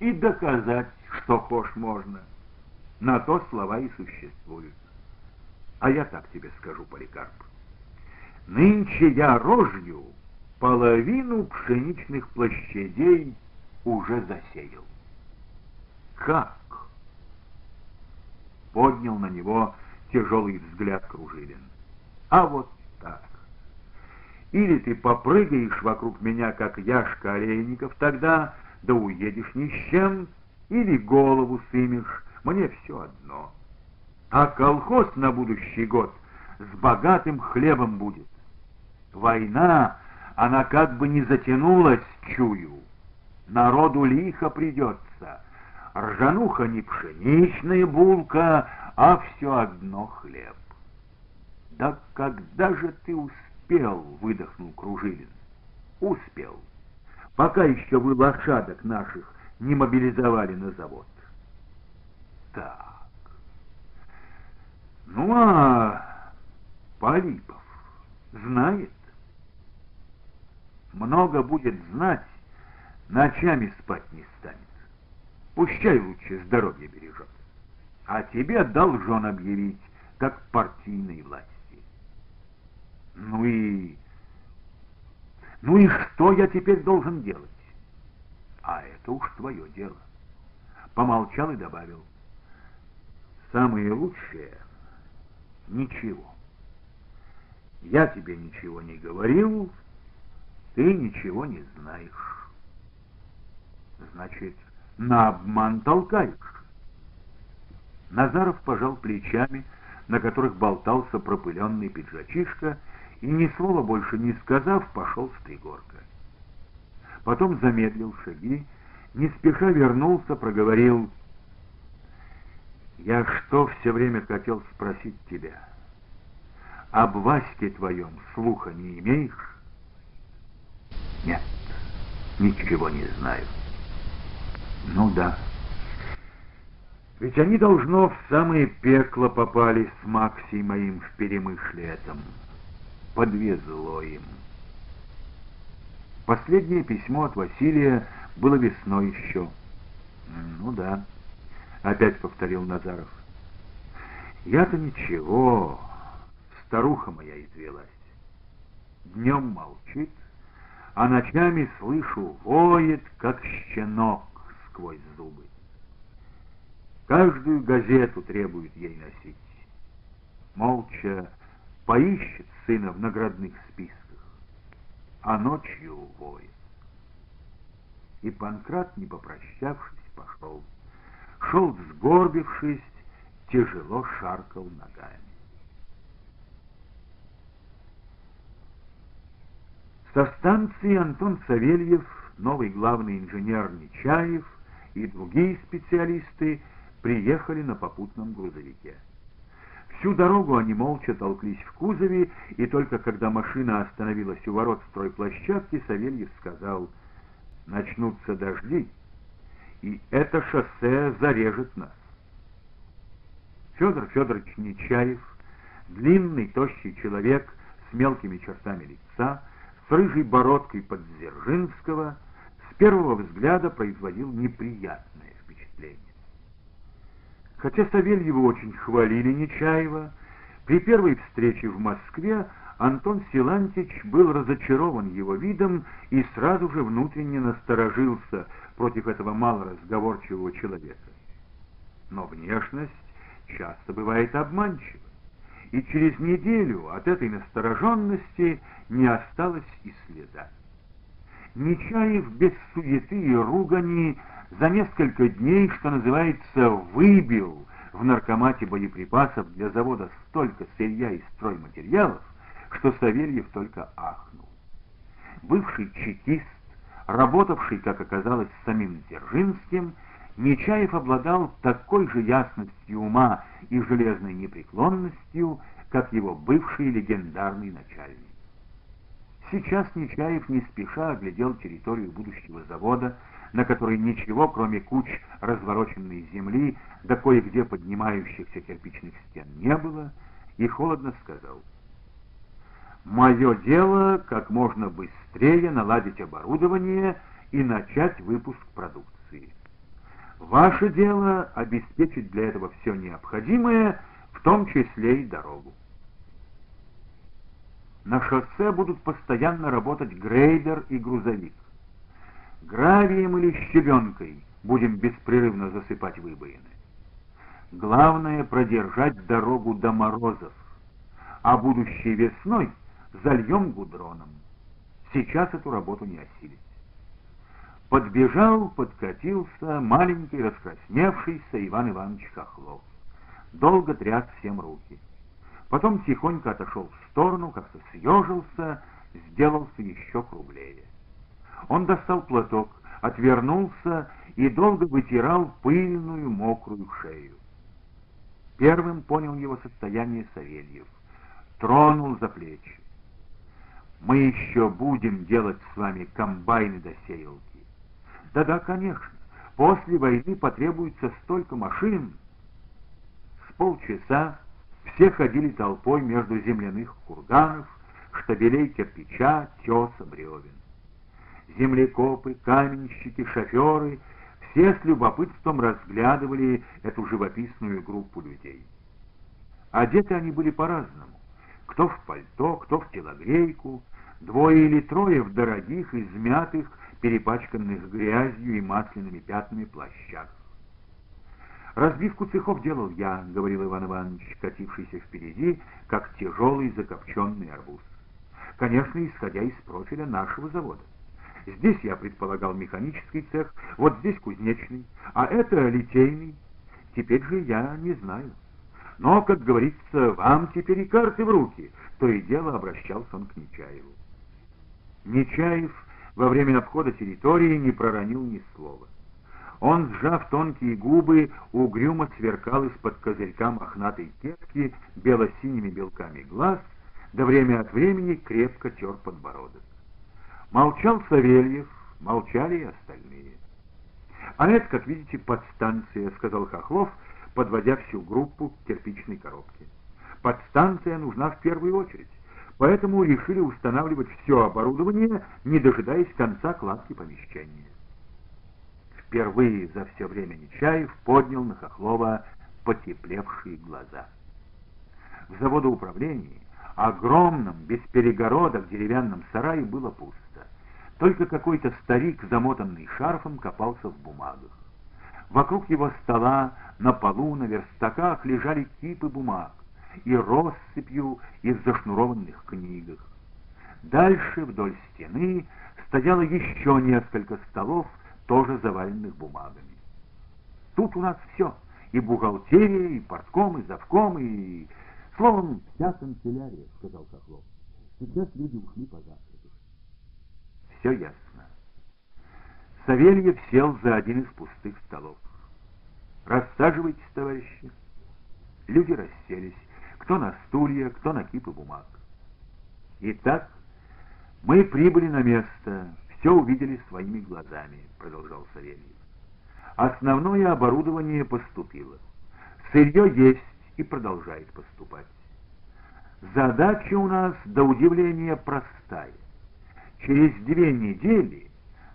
И доказать, что хошь можно. На то слова и существуют. А я так тебе скажу, Поликарп. Нынче я рожью половину пшеничных площадей уже засеял. Как? Поднял на него тяжелый взгляд Кружилин. А вот так. Или ты попрыгаешь вокруг меня, как Яшка Олейников, тогда да уедешь ни с чем, или голову сымешь, мне все одно. А колхоз на будущий год с богатым хлебом будет. Война, она как бы не затянулась, чую. Народу лихо придется. Ржануха не пшеничная булка, а все одно хлеб. Да когда же ты успел, выдохнул Кружилин. Успел. Пока еще вы лошадок наших не мобилизовали на завод. Так. Ну а Полипов знает. Много будет знать, ночами спать не станет. Пущай лучше здоровье бережет. А тебе должен объявить, как партийной власти. Ну и... Ну и что я теперь должен делать? А это уж твое дело. Помолчал и добавил. Самое лучшее — ничего. Я тебе ничего не говорил, ты ничего не знаешь. Значит, на обман толкаешь. Назаров пожал плечами, на которых болтался пропыленный пиджачишка, и ни слова больше не сказав, пошел с пригорка. Потом замедлил шаги, не спеша вернулся, проговорил я что все время хотел спросить тебя? Об Ваське твоем слуха не имеешь? Нет, ничего не знаю. Ну да. Ведь они, должно, в самое пекло попали с Максей моим в перемышле этом. Подвезло им. Последнее письмо от Василия было весной еще. Ну да. — опять повторил Назаров. «Я-то ничего, старуха моя извелась. Днем молчит, а ночами слышу, воет, как щенок сквозь зубы. Каждую газету требует ей носить. Молча поищет сына в наградных списках, а ночью воет. И Панкрат, не попрощавшись, пошел шел сгорбившись тяжело шаркал ногами. Со станции Антон Савельев, новый главный инженер Нечаев и другие специалисты приехали на попутном грузовике. Всю дорогу они молча толклись в кузове, и только когда машина остановилась у ворот стройплощадки, Савельев сказал, «Начнутся дожди, и это шоссе зарежет нас». Федор Федорович Нечаев, длинный, тощий человек с мелкими чертами лица, с рыжей бородкой под Дзержинского, с первого взгляда производил неприятное. Хотя Савельева очень хвалили Нечаева, при первой встрече в Москве Антон Силантич был разочарован его видом и сразу же внутренне насторожился против этого малоразговорчивого человека. Но внешность часто бывает обманчива, и через неделю от этой настороженности не осталось и следа. Нечаев без суеты и ругани за несколько дней, что называется, выбил в наркомате боеприпасов для завода столько сырья и стройматериалов, что Савельев только ахнул. Бывший чекист, работавший, как оказалось, с самим Дзержинским, Нечаев обладал такой же ясностью ума и железной непреклонностью, как его бывший легендарный начальник. Сейчас Нечаев не спеша оглядел территорию будущего завода, на которой ничего, кроме куч развороченной земли, да кое-где поднимающихся кирпичных стен не было, и холодно сказал, «Мое дело как можно быстрее наладить оборудование и начать выпуск продукции. Ваше дело обеспечить для этого все необходимое, в том числе и дорогу. На шоссе будут постоянно работать грейдер и грузовик. Гравием или щебенкой будем беспрерывно засыпать выбоины. Главное продержать дорогу до морозов, а будущей весной зальем гудроном. Сейчас эту работу не осилить. Подбежал, подкатился маленький раскрасневшийся Иван Иванович Хохлов. Долго тряс всем руки. Потом тихонько отошел в сторону, как-то съежился, сделался еще круглее. Он достал платок, отвернулся и долго вытирал пыльную мокрую шею. Первым понял его состояние Савельев. Тронул за плечи. «Мы еще будем делать с вами комбайны до сеялки». «Да-да, конечно. После войны потребуется столько машин». С полчаса все ходили толпой между земляных курганов, штабелей кирпича, теса, бревен землекопы, каменщики, шоферы — все с любопытством разглядывали эту живописную группу людей. Одеты они были по-разному. Кто в пальто, кто в телогрейку, двое или трое в дорогих, измятых, перепачканных грязью и масляными пятнами плащах. «Разбивку цехов делал я», — говорил Иван Иванович, катившийся впереди, как тяжелый закопченный арбуз. «Конечно, исходя из профиля нашего завода. Здесь я предполагал механический цех, вот здесь кузнечный, а это литейный. Теперь же я не знаю. Но, как говорится, вам теперь и карты в руки, то и дело обращался он к Нечаеву. Нечаев во время обхода территории не проронил ни слова. Он, сжав тонкие губы, угрюмо сверкал из-под козырька мохнатой кепки бело-синими белками глаз, да время от времени крепко тер подбородок. Молчал Савельев, молчали и остальные. «А это, как видите, подстанция», — сказал Хохлов, подводя всю группу к кирпичной коробке. «Подстанция нужна в первую очередь, поэтому решили устанавливать все оборудование, не дожидаясь конца кладки помещения». Впервые за все время Нечаев поднял на Хохлова потеплевшие глаза. В заводоуправлении, огромном, без перегородок деревянном сарае было пусто. Только какой-то старик, замотанный шарфом, копался в бумагах. Вокруг его стола, на полу, на верстаках лежали кипы бумаг и россыпью из зашнурованных книгах. Дальше, вдоль стены, стояло еще несколько столов, тоже заваленных бумагами. Тут у нас все, и бухгалтерия, и портком, и завком, и... Словом, вся канцелярия, сказал Хохлов. Сейчас люди ушли позавтракать. Все ясно. Савельев сел за один из пустых столов. Рассаживайтесь, товарищи. Люди расселись, кто на стулья, кто на кипы бумаг. Итак, мы прибыли на место, все увидели своими глазами, продолжал Савельев. Основное оборудование поступило. Сырье есть и продолжает поступать. Задача у нас, до удивления, простая. Через две недели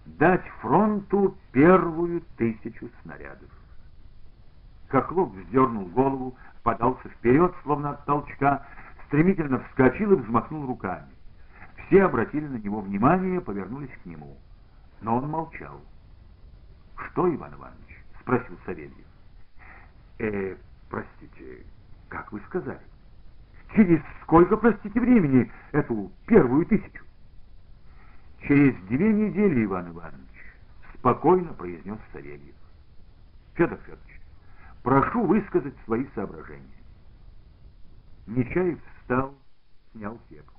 дать фронту первую тысячу снарядов. Хохлов вздернул голову, подался вперед, словно от толчка, стремительно вскочил и взмахнул руками. Все обратили на него внимание, повернулись к нему. Но он молчал. «Что, Иван Иванович?» — спросил Савельев. «Э, простите, как вы сказали? Через сколько, простите, времени эту первую тысячу?» «Через две недели, Иван Иванович», — спокойно произнес Савельев. «Федор Федорович, прошу высказать свои соображения». Нечаев встал, снял кепку.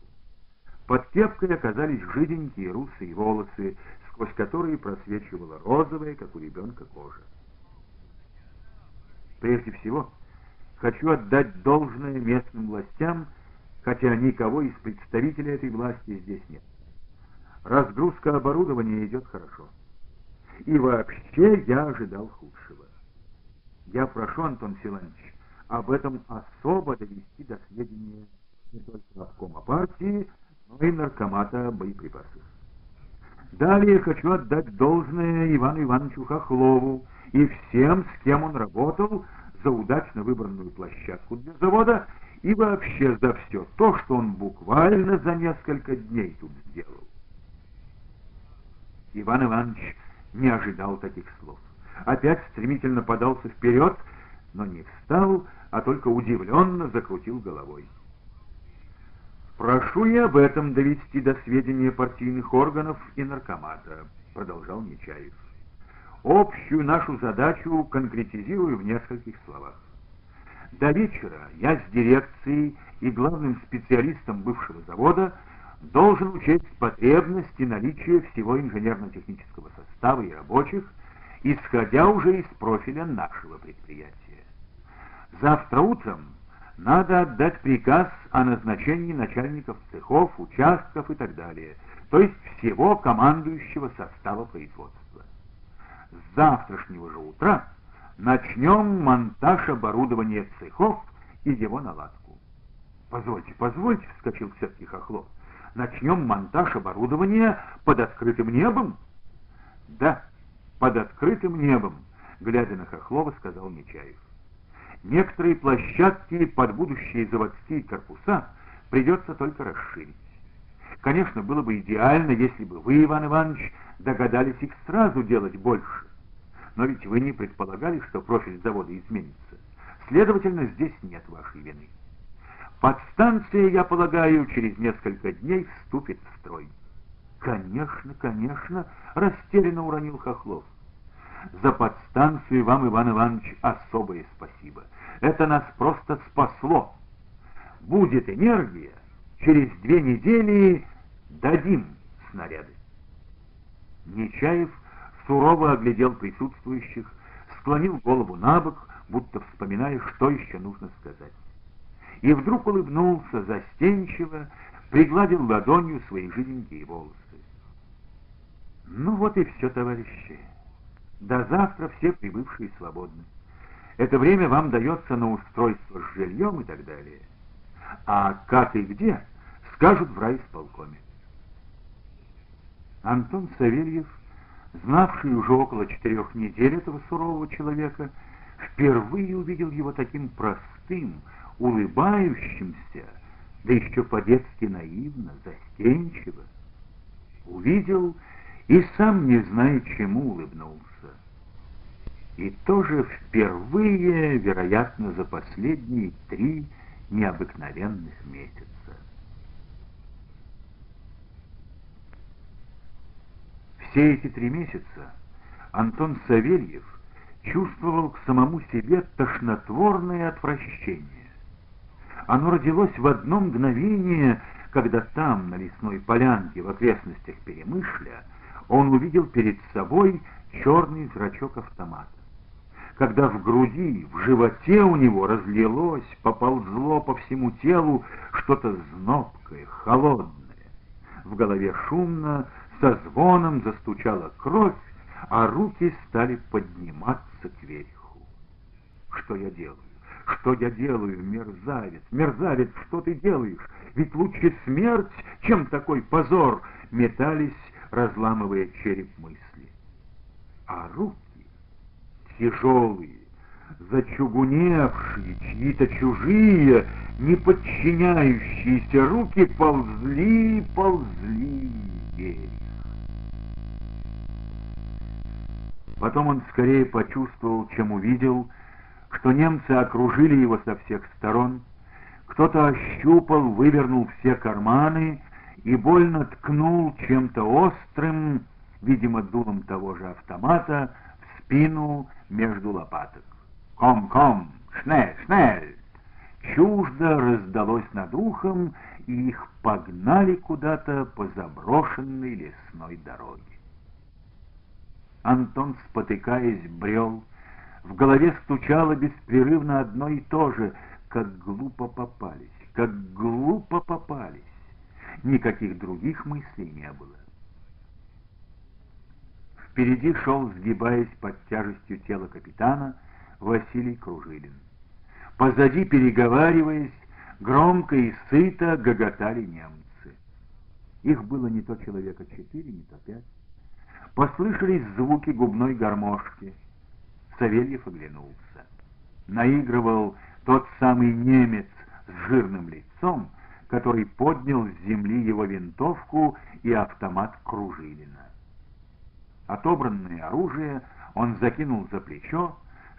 Под кепкой оказались жиденькие русые волосы, сквозь которые просвечивала розовая, как у ребенка, кожа. Прежде всего, хочу отдать должное местным властям, хотя никого из представителей этой власти здесь нет. Разгрузка оборудования идет хорошо. И вообще я ожидал худшего. Я прошу, Антон Силанович, об этом особо довести до сведения не только обкома партии, но и наркомата боеприпасов. Далее хочу отдать должное Ивану Ивановичу Хохлову и всем, с кем он работал, за удачно выбранную площадку для завода и вообще за все то, что он буквально за несколько дней тут сделал. Иван Иванович не ожидал таких слов. Опять стремительно подался вперед, но не встал, а только удивленно закрутил головой. «Прошу и об этом довести до сведения партийных органов и наркомата», — продолжал Нечаев. «Общую нашу задачу конкретизирую в нескольких словах. До вечера я с дирекцией и главным специалистом бывшего завода должен учесть потребность и наличие всего инженерно-технического состава и рабочих, исходя уже из профиля нашего предприятия. Завтра утром надо отдать приказ о назначении начальников цехов, участков и так далее, то есть всего командующего состава производства. С завтрашнего же утра начнем монтаж оборудования цехов и его наладку. «Позвольте, позвольте», — вскочил все-таки Хохлов, — «начнем монтаж оборудования под открытым небом?» «Да, под открытым небом», — глядя на Хохлова, сказал Нечаев. Некоторые площадки под будущие заводские корпуса придется только расширить. Конечно, было бы идеально, если бы вы, Иван Иванович, догадались их сразу делать больше. Но ведь вы не предполагали, что профиль завода изменится. Следовательно, здесь нет вашей вины. Подстанция, я полагаю, через несколько дней вступит в строй. Конечно, конечно, растерянно уронил Хохлов. За подстанцию вам, Иван Иванович, особое спасибо. Это нас просто спасло. Будет энергия, через две недели дадим снаряды. Нечаев сурово оглядел присутствующих, склонил голову на бок, будто вспоминая, что еще нужно сказать. И вдруг улыбнулся застенчиво, пригладил ладонью свои жиденькие волосы. Ну вот и все, товарищи. До завтра все прибывшие свободны. Это время вам дается на устройство с жильем и так далее. А как и где, скажут в райисполкоме. Антон Савельев, знавший уже около четырех недель этого сурового человека, впервые увидел его таким простым, улыбающимся, да еще по-детски наивно, застенчиво. Увидел и сам, не зная чему, улыбнулся. И тоже впервые, вероятно, за последние три необыкновенных месяца. Все эти три месяца Антон Савельев чувствовал к самому себе тошнотворное отвращение. Оно родилось в одно мгновение, когда там, на лесной полянке в окрестностях Перемышля, он увидел перед собой черный зрачок автомата. Когда в груди, в животе у него разлилось, поползло по всему телу что-то знобкое, холодное. В голове шумно, со звоном застучала кровь, а руки стали подниматься кверху. Что я делаю? Что я делаю, мерзавец? Мерзавец, что ты делаешь? Ведь лучше смерть, чем такой позор, метались, разламывая череп мысли. А руки тяжелые, зачугуневшие, чьи-то чужие, не подчиняющиеся руки ползли, ползли вверх. Потом он скорее почувствовал, чем увидел, что немцы окружили его со всех сторон, кто-то ощупал, вывернул все карманы и больно ткнул чем-то острым, видимо, дулом того же автомата, спину между лопаток. «Ком-ком! Шнель! Шнель!» Чуждо раздалось над ухом, и их погнали куда-то по заброшенной лесной дороге. Антон, спотыкаясь, брел. В голове стучало беспрерывно одно и то же. Как глупо попались, как глупо попались. Никаких других мыслей не было. Впереди шел, сгибаясь под тяжестью тела капитана, Василий Кружилин. Позади, переговариваясь, громко и сыто гоготали немцы. Их было не то человека четыре, не то пять. Послышались звуки губной гармошки. Савельев оглянулся. Наигрывал тот самый немец с жирным лицом, который поднял с земли его винтовку и автомат Кружилина. Отобранное оружие он закинул за плечо,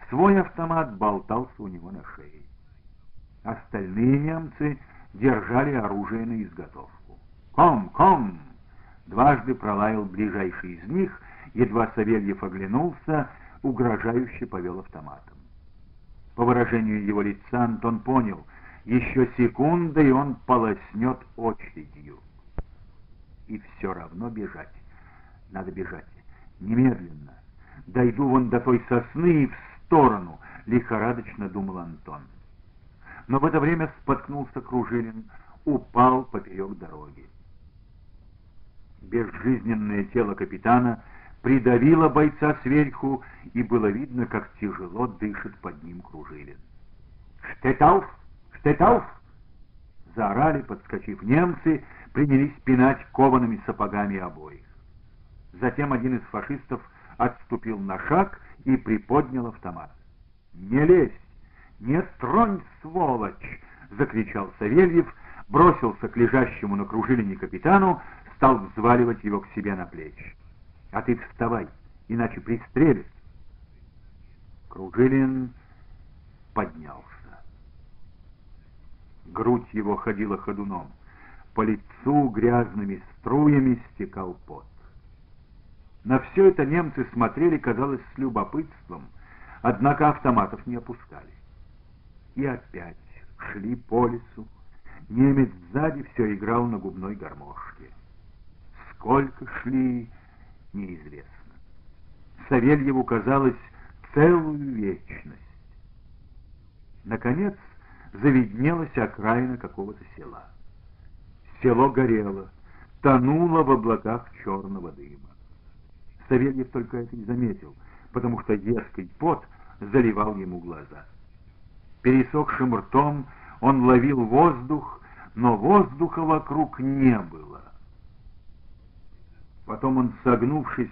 свой автомат болтался у него на шее. Остальные немцы держали оружие на изготовку. «Ком, ком!» Дважды пролаял ближайший из них, едва Савельев оглянулся, угрожающе повел автоматом. По выражению его лица Антон понял, еще секунда, и он полоснет очередью. И все равно бежать. Надо бежать. Немедленно. Дойду вон до той сосны и в сторону, лихорадочно думал Антон. Но в это время споткнулся Кружилин, упал поперек дороги. Безжизненное тело капитана придавило бойца сверху, и было видно, как тяжело дышит под ним Кружилин. «Штетауф! Штетауф!» Заорали, подскочив немцы, принялись пинать коваными сапогами обоих. Затем один из фашистов отступил на шаг и приподнял автомат. «Не лезь! Не тронь, сволочь!» — закричал Савельев, бросился к лежащему на кружилине капитану, стал взваливать его к себе на плечи. «А ты вставай, иначе пристрелят!» Кружилин поднялся. Грудь его ходила ходуном. По лицу грязными струями стекал пот. На все это немцы смотрели, казалось, с любопытством, однако автоматов не опускали. И опять шли по лесу. Немец сзади все играл на губной гармошке. Сколько шли, неизвестно. Савельеву казалось целую вечность. Наконец завиднелась окраина какого-то села. Село горело, тонуло в облаках черного дыма. Савельев только это не заметил, потому что едкий пот заливал ему глаза. Пересохшим ртом он ловил воздух, но воздуха вокруг не было. Потом он, согнувшись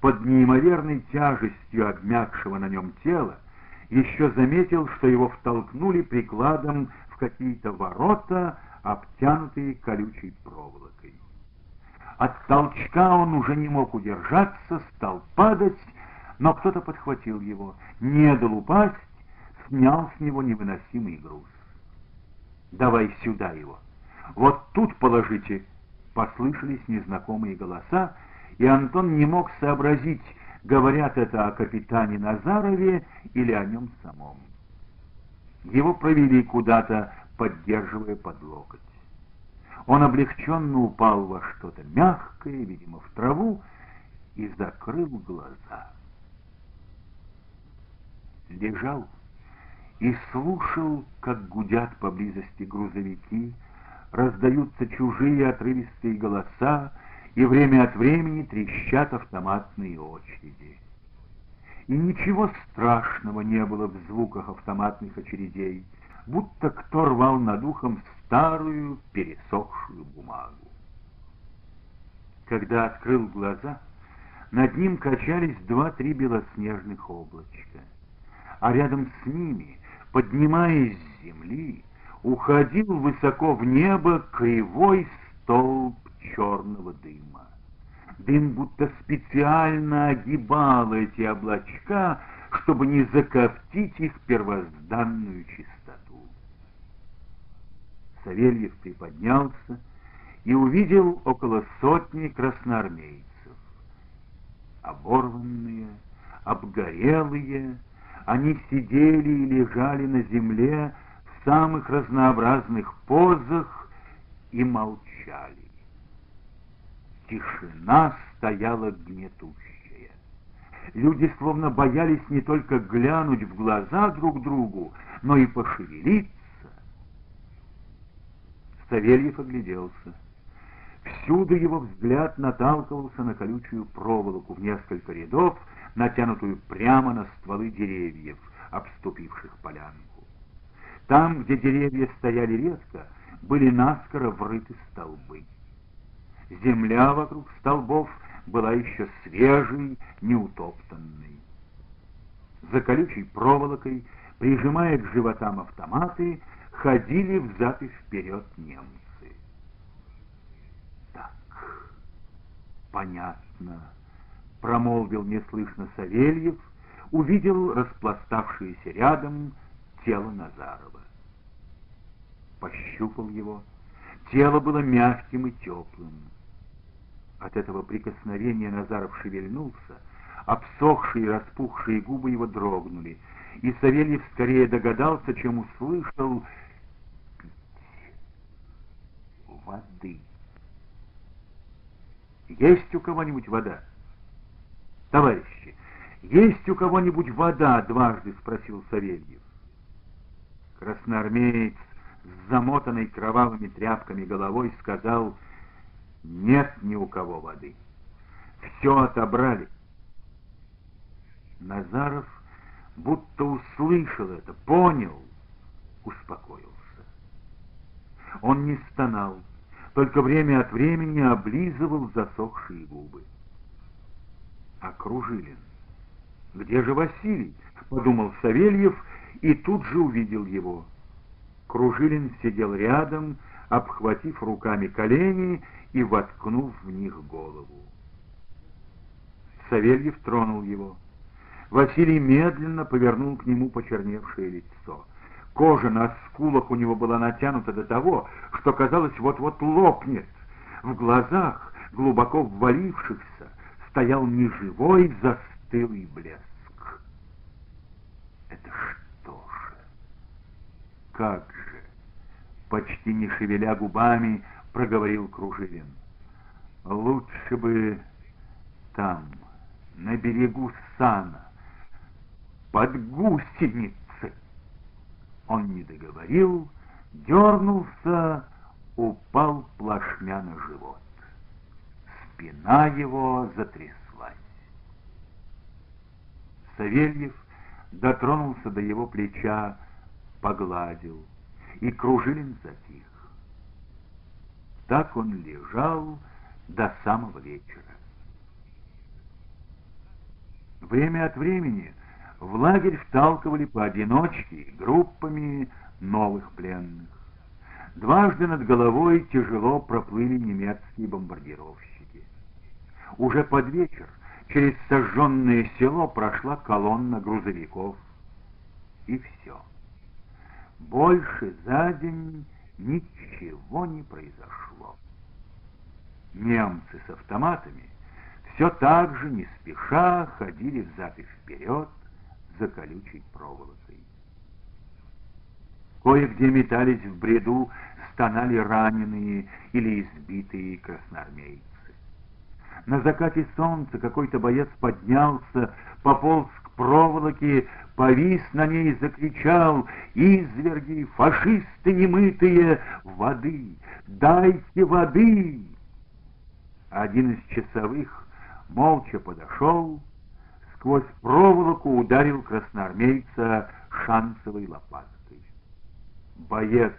под неимоверной тяжестью обмякшего на нем тела, еще заметил, что его втолкнули прикладом в какие-то ворота, обтянутые колючей проволокой. От толчка он уже не мог удержаться, стал падать, но кто-то подхватил его, не дал упасть, снял с него невыносимый груз. «Давай сюда его! Вот тут положите!» Послышались незнакомые голоса, и Антон не мог сообразить, говорят это о капитане Назарове или о нем самом. Его провели куда-то, поддерживая под локоть. Он облегченно упал во что-то мягкое, видимо, в траву, и закрыл глаза. Лежал и слушал, как гудят поблизости грузовики, раздаются чужие отрывистые голоса, и время от времени трещат автоматные очереди. И ничего страшного не было в звуках автоматных очередей, будто кто рвал над ухом старую пересохшую бумагу. Когда открыл глаза, над ним качались два-три белоснежных облачка, а рядом с ними, поднимаясь с земли, уходил высоко в небо кривой столб черного дыма. Дым будто специально огибал эти облачка, чтобы не закоптить их первозданную чистоту. Савельев приподнялся и увидел около сотни красноармейцев. Оборванные, обгорелые, они сидели и лежали на земле в самых разнообразных позах и молчали. Тишина стояла гнетущая. Люди словно боялись не только глянуть в глаза друг другу, но и пошевелиться. Савельев огляделся. Всюду его взгляд наталкивался на колючую проволоку в несколько рядов, натянутую прямо на стволы деревьев, обступивших полянку. Там, где деревья стояли редко, были наскоро врыты столбы. Земля вокруг столбов была еще свежей, неутоптанной. За колючей проволокой, прижимая к животам автоматы, ходили взад и вперед немцы. Так, понятно, промолвил неслышно Савельев, увидел распластавшееся рядом тело Назарова. Пощупал его. Тело было мягким и теплым. От этого прикосновения Назаров шевельнулся, обсохшие и распухшие губы его дрогнули, и Савельев скорее догадался, чем услышал воды. Есть у кого-нибудь вода? Товарищи, есть у кого-нибудь вода? Дважды спросил Савельев. Красноармеец с замотанной кровавыми тряпками головой сказал — нет ни у кого воды. Все отобрали. Назаров будто услышал это, понял, успокоился. Он не стонал, только время от времени облизывал засохшие губы. Кружилин? Где же Василий? Подумал Савельев и тут же увидел его. Кружилин сидел рядом, обхватив руками колени и воткнув в них голову. Савельев тронул его. Василий медленно повернул к нему почерневшее лицо. Кожа на скулах у него была натянута до того, что казалось вот-вот лопнет. В глазах, глубоко ввалившихся, стоял неживой застылый блеск. Это что же? Как же? Почти не шевеля губами, проговорил Кружилин. Лучше бы там, на берегу Сана, под гусеницы. Он не договорил, дернулся, упал плашмя на живот. Спина его затряслась. Савельев дотронулся до его плеча, погладил, и Кружилин затих. Так он лежал до самого вечера. Время от времени в лагерь вталкивали поодиночке и группами новых пленных. Дважды над головой тяжело проплыли немецкие бомбардировщики. Уже под вечер через сожженное село прошла колонна грузовиков. И все. Больше за день ничего не произошло. Немцы с автоматами все так же, не спеша, ходили взад и вперед за колючей проволокой. Кое-где метались в бреду, стонали раненые или избитые красноармейцы. На закате солнца какой-то боец поднялся, пополз к проволоке, повис на ней и закричал «Изверги, фашисты немытые, воды! Дайте воды!» Один из часовых молча подошел, сквозь проволоку ударил красноармейца шансовой лопаткой. Боец